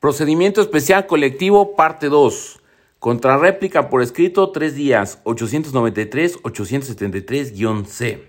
Procedimiento especial colectivo, parte 2. Contrarréplica por escrito, 3 días, 893-873-C.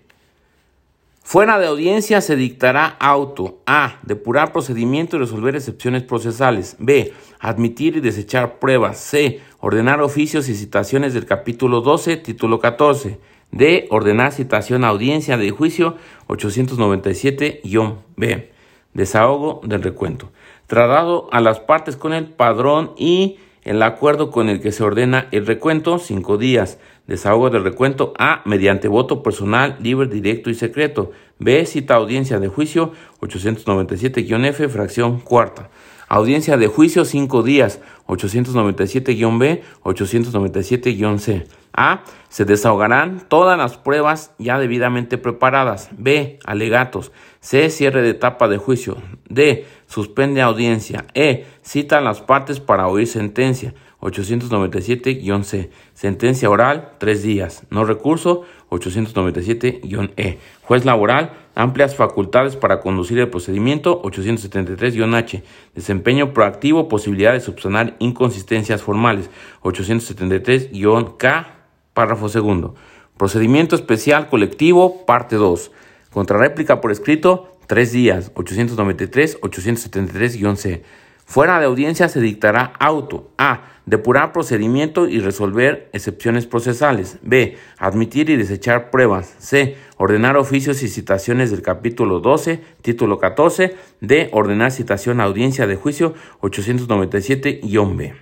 Fuera de audiencia se dictará auto. A. Depurar procedimiento y resolver excepciones procesales. B. Admitir y desechar pruebas. C. Ordenar oficios y citaciones del capítulo 12, título 14. D. Ordenar citación a audiencia de juicio 897-B. Desahogo del recuento. Tratado a las partes con el padrón y el acuerdo con el que se ordena el recuento, cinco días. Desahogo del recuento A, mediante voto personal, libre, directo y secreto. B, cita audiencia de juicio 897-F, fracción cuarta. Audiencia de juicio, cinco días. 897-B, 897-C. A. Se desahogarán todas las pruebas ya debidamente preparadas. B. Alegatos. C. Cierre de etapa de juicio. D. Suspende audiencia. E. Cita a las partes para oír sentencia. 897-C. Sentencia oral, tres días. No recurso, 897-E. Juez laboral, amplias facultades para conducir el procedimiento, 873-H. Desempeño proactivo, posibilidad de subsanar inconsistencias formales, 873-K, párrafo segundo. Procedimiento especial colectivo, parte 2. Contrarréplica por escrito, tres días, 893-873-C. Fuera de audiencia se dictará auto. A. Depurar procedimiento y resolver excepciones procesales. B. Admitir y desechar pruebas. C. Ordenar oficios y citaciones del capítulo 12, título 14. D. Ordenar citación a audiencia de juicio 897-B.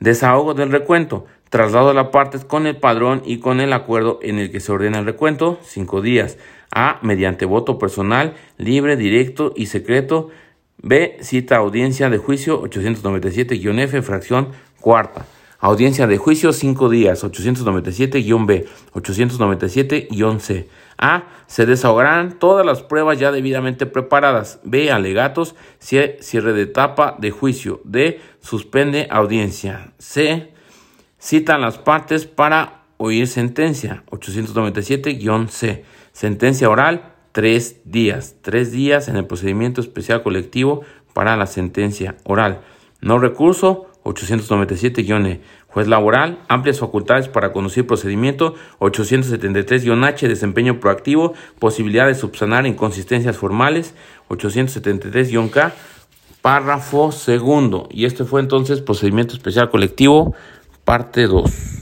Desahogo del recuento. Traslado a la partes con el padrón y con el acuerdo en el que se ordena el recuento. Cinco días. A. Mediante voto personal, libre, directo y secreto B. Cita audiencia de juicio 897-F, fracción cuarta. Audiencia de juicio 5 días 897-B, 897-C. A. Se desahogarán todas las pruebas ya debidamente preparadas. B. Alegatos. C. Cierre de etapa de juicio. D. Suspende audiencia. C. Citan las partes para oír sentencia. 897-C. Sentencia oral tres días, tres días en el procedimiento especial colectivo para la sentencia oral. No recurso, 897-E. Juez laboral, amplias facultades para conducir procedimiento, 873-H, desempeño proactivo, posibilidad de subsanar inconsistencias formales, 873-K, párrafo segundo. Y este fue entonces procedimiento especial colectivo, parte 2.